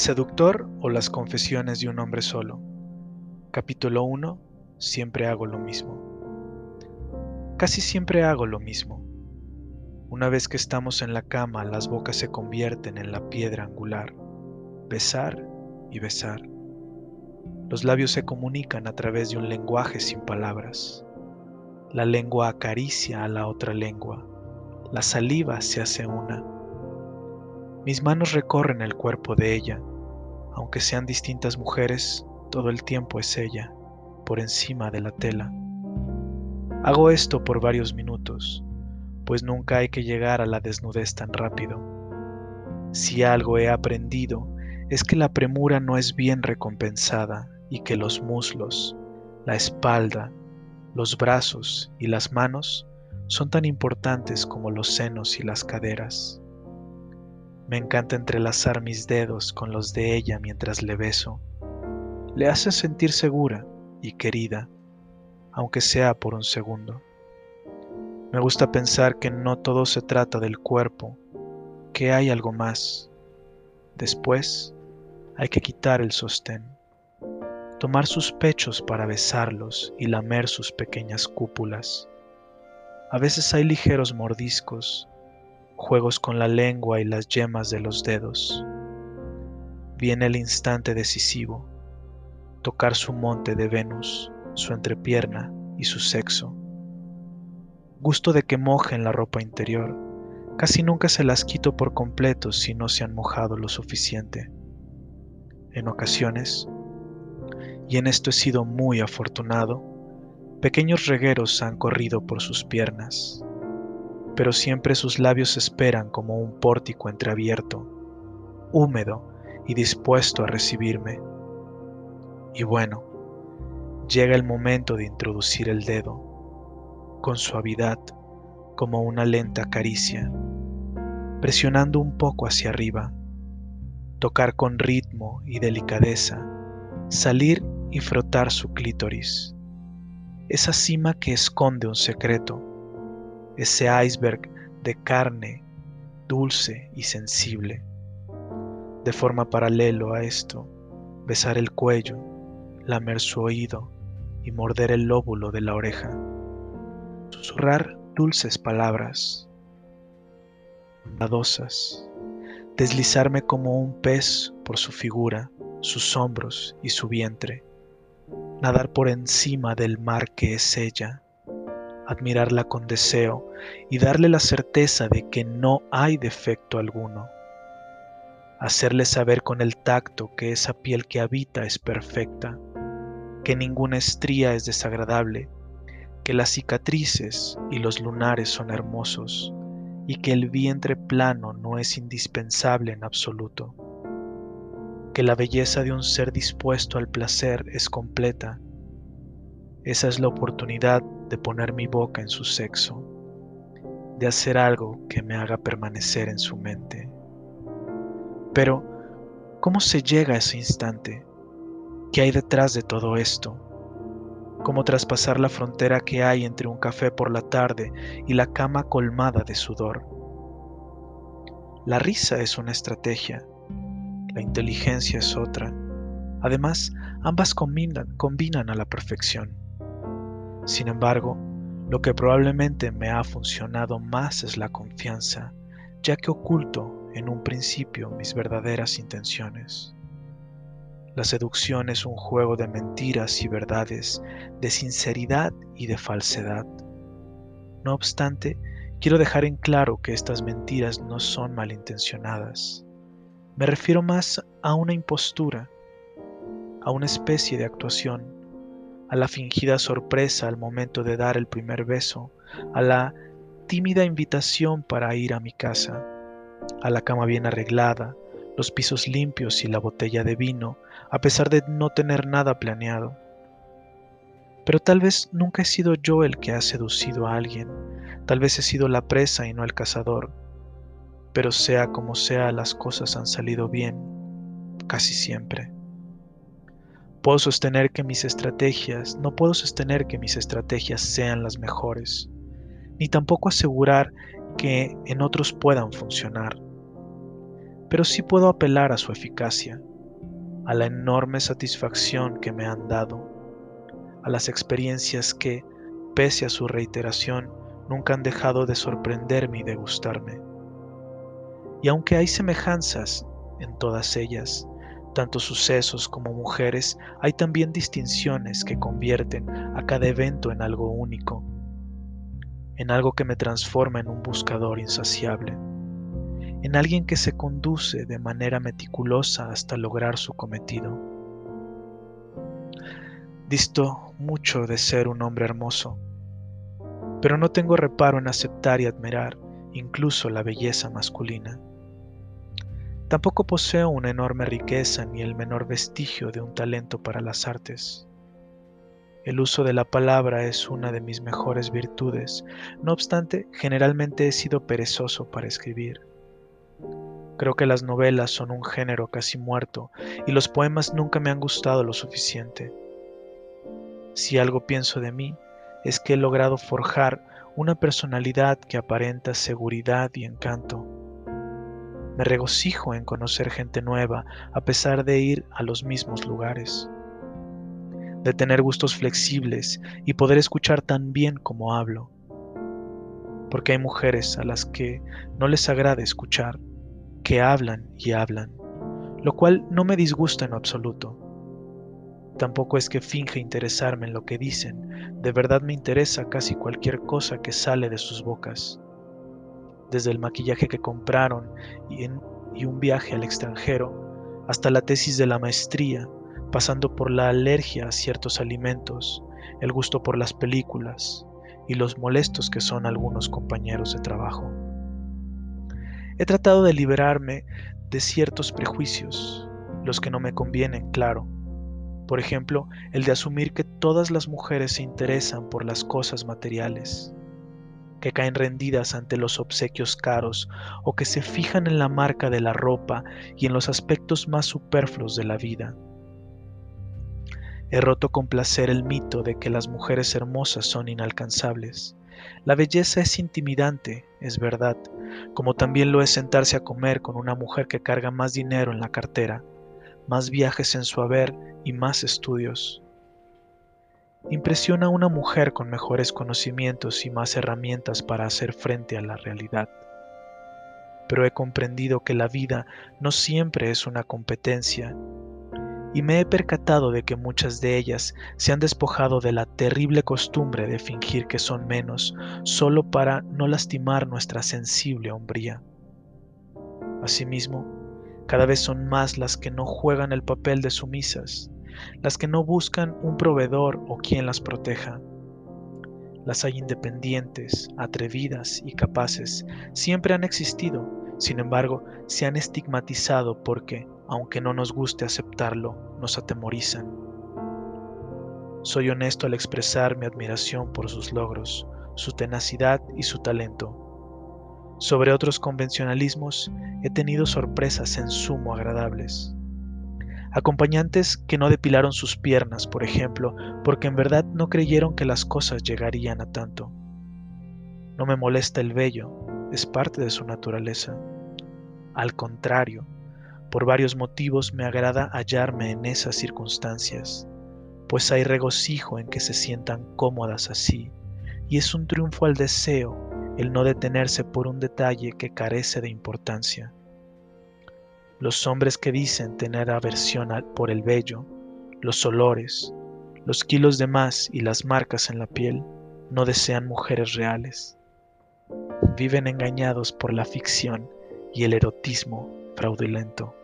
Seductor o las confesiones de un hombre solo. Capítulo 1. Siempre hago lo mismo. Casi siempre hago lo mismo. Una vez que estamos en la cama, las bocas se convierten en la piedra angular. Besar y besar. Los labios se comunican a través de un lenguaje sin palabras. La lengua acaricia a la otra lengua. La saliva se hace una mis manos recorren el cuerpo de ella, aunque sean distintas mujeres, todo el tiempo es ella, por encima de la tela. Hago esto por varios minutos, pues nunca hay que llegar a la desnudez tan rápido. Si algo he aprendido es que la premura no es bien recompensada y que los muslos, la espalda, los brazos y las manos son tan importantes como los senos y las caderas. Me encanta entrelazar mis dedos con los de ella mientras le beso. Le hace sentir segura y querida, aunque sea por un segundo. Me gusta pensar que no todo se trata del cuerpo, que hay algo más. Después hay que quitar el sostén, tomar sus pechos para besarlos y lamer sus pequeñas cúpulas. A veces hay ligeros mordiscos juegos con la lengua y las yemas de los dedos. Viene el instante decisivo, tocar su monte de Venus, su entrepierna y su sexo. Gusto de que mojen la ropa interior. Casi nunca se las quito por completo si no se han mojado lo suficiente. En ocasiones, y en esto he sido muy afortunado, pequeños regueros han corrido por sus piernas, pero siempre sus labios esperan como un pórtico entreabierto, húmedo y dispuesto a recibirme. Y bueno, llega el momento de introducir el dedo, con suavidad, como una lenta caricia, presionando un poco hacia arriba, tocar con ritmo y delicadeza, salir y frotar su clítoris, esa cima que esconde un secreto, ese iceberg de carne dulce y sensible. De forma paralelo a esto, besar el cuello, lamer su oído y morder el lóbulo de la oreja. Susurrar dulces palabras, bondadosas, deslizarme como un pez por su figura, sus hombros y su vientre, nadar por encima del mar que es ella, admirarla con deseo y darle la certeza de que no hay defecto alguno. Hacerle saber con el tacto que esa piel que habita es perfecta, que ninguna estría es desagradable, que las cicatrices y los lunares son hermosos y que el vientre plano no es indispensable en absoluto, que la belleza de un ser dispuesto al placer es completa. Esa es la oportunidad de poner mi boca en su sexo, de hacer algo que me haga permanecer en su mente. Pero, ¿cómo se llega a ese instante? ¿Qué hay detrás de todo esto? ¿Cómo traspasar la frontera que hay entre un café por la tarde y la cama colmada de sudor? La risa es una estrategia, la inteligencia es otra. Además, ambas combinan, combinan a la perfección. Sin embargo, lo que probablemente me ha funcionado más es la confianza, ya que oculto en un principio mis verdaderas intenciones. La seducción es un juego de mentiras y verdades, de sinceridad y de falsedad. No obstante, quiero dejar en claro que estas mentiras no son malintencionadas. Me refiero más a una impostura, a una especie de actuación a la fingida sorpresa al momento de dar el primer beso, a la tímida invitación para ir a mi casa, a la cama bien arreglada, los pisos limpios y la botella de vino, a pesar de no tener nada planeado. Pero tal vez nunca he sido yo el que ha seducido a alguien, tal vez he sido la presa y no el cazador, pero sea como sea las cosas han salido bien, casi siempre. Puedo sostener que mis estrategias, no puedo sostener que mis estrategias sean las mejores, ni tampoco asegurar que en otros puedan funcionar. pero sí puedo apelar a su eficacia, a la enorme satisfacción que me han dado, a las experiencias que, pese a su reiteración, nunca han dejado de sorprenderme y de gustarme. Y aunque hay semejanzas en todas ellas, tanto sucesos como mujeres, hay también distinciones que convierten a cada evento en algo único, en algo que me transforma en un buscador insaciable en alguien que se conduce de manera meticulosa hasta lograr su cometido. Disto mucho de ser un hombre hermoso, pero no tengo reparo en aceptar y admirar incluso la belleza masculina. Tampoco poseo una enorme riqueza ni el menor vestigio de un talento para las artes. El uso de la palabra es una de mis mejores virtudes, no obstante, generalmente he sido perezoso para escribir. Creo que las novelas son un género casi muerto y los poemas nunca me han gustado lo suficiente. Si algo pienso de mí, es que he logrado forjar una personalidad que aparenta seguridad y encanto. Me regocijo en conocer gente nueva a pesar de ir a los mismos lugares, de tener gustos flexibles y poder escuchar tan bien como hablo, porque hay mujeres a las que no les agrada escuchar que hablan y hablan, lo cual no me disgusta en absoluto. Tampoco es que finge interesarme en lo que dicen, de verdad me interesa casi cualquier cosa que sale de sus bocas. Desde el maquillaje que compraron y, un viaje al extranjero, hasta la tesis de la maestría, pasando por la alergia a ciertos alimentos, el gusto por las películas y los molestos que son algunos compañeros de trabajo. He tratado de liberarme de ciertos prejuicios, los que no me convienen, claro. Por ejemplo, el de asumir que todas las mujeres se interesan por las cosas materiales, que caen rendidas ante los obsequios caros o que se fijan en la marca de la ropa y en los aspectos más superfluos de la vida. He roto con placer el mito de que las mujeres hermosas son inalcanzables. La belleza es intimidante, es verdad, como también lo es sentarse a comer con una mujer que carga más dinero en la cartera, más viajes en su haber y más estudios. Impresiona a una mujer con mejores conocimientos y más herramientas para hacer frente a la realidad. Pero he comprendido que la vida no siempre es una competencia y me he percatado de que muchas de ellas se han despojado de la terrible costumbre de fingir que son menos solo para no lastimar nuestra sensible hombría. Asimismo, cada vez son más las que no juegan el papel de sumisas, las que no buscan un proveedor o quien las proteja. Las hay independientes, atrevidas y capaces, siempre han existido, sin embargo, se han estigmatizado porque, aunque no nos guste aceptarlo, nos atemorizan. Soy honesto al expresar mi admiración por sus logros, su tenacidad y su talento. Sobre otros convencionalismos he tenido sorpresas en sumo agradables. Acompañantes que no depilaron sus piernas, por ejemplo, porque en verdad no creyeron que las cosas llegarían a tanto. No me molesta el vello, es parte de su naturaleza. Al contrario, por varios motivos me agrada hallarme en esas circunstancias, pues hay regocijo en que se sientan cómodas así, y es un triunfo al deseo el no detenerse por un detalle que carece de importancia. Los hombres que dicen tener aversión por el vello, los olores, los kilos de más y las marcas en la piel, no desean mujeres reales. Viven engañados por la ficción y el erotismo fraudulento.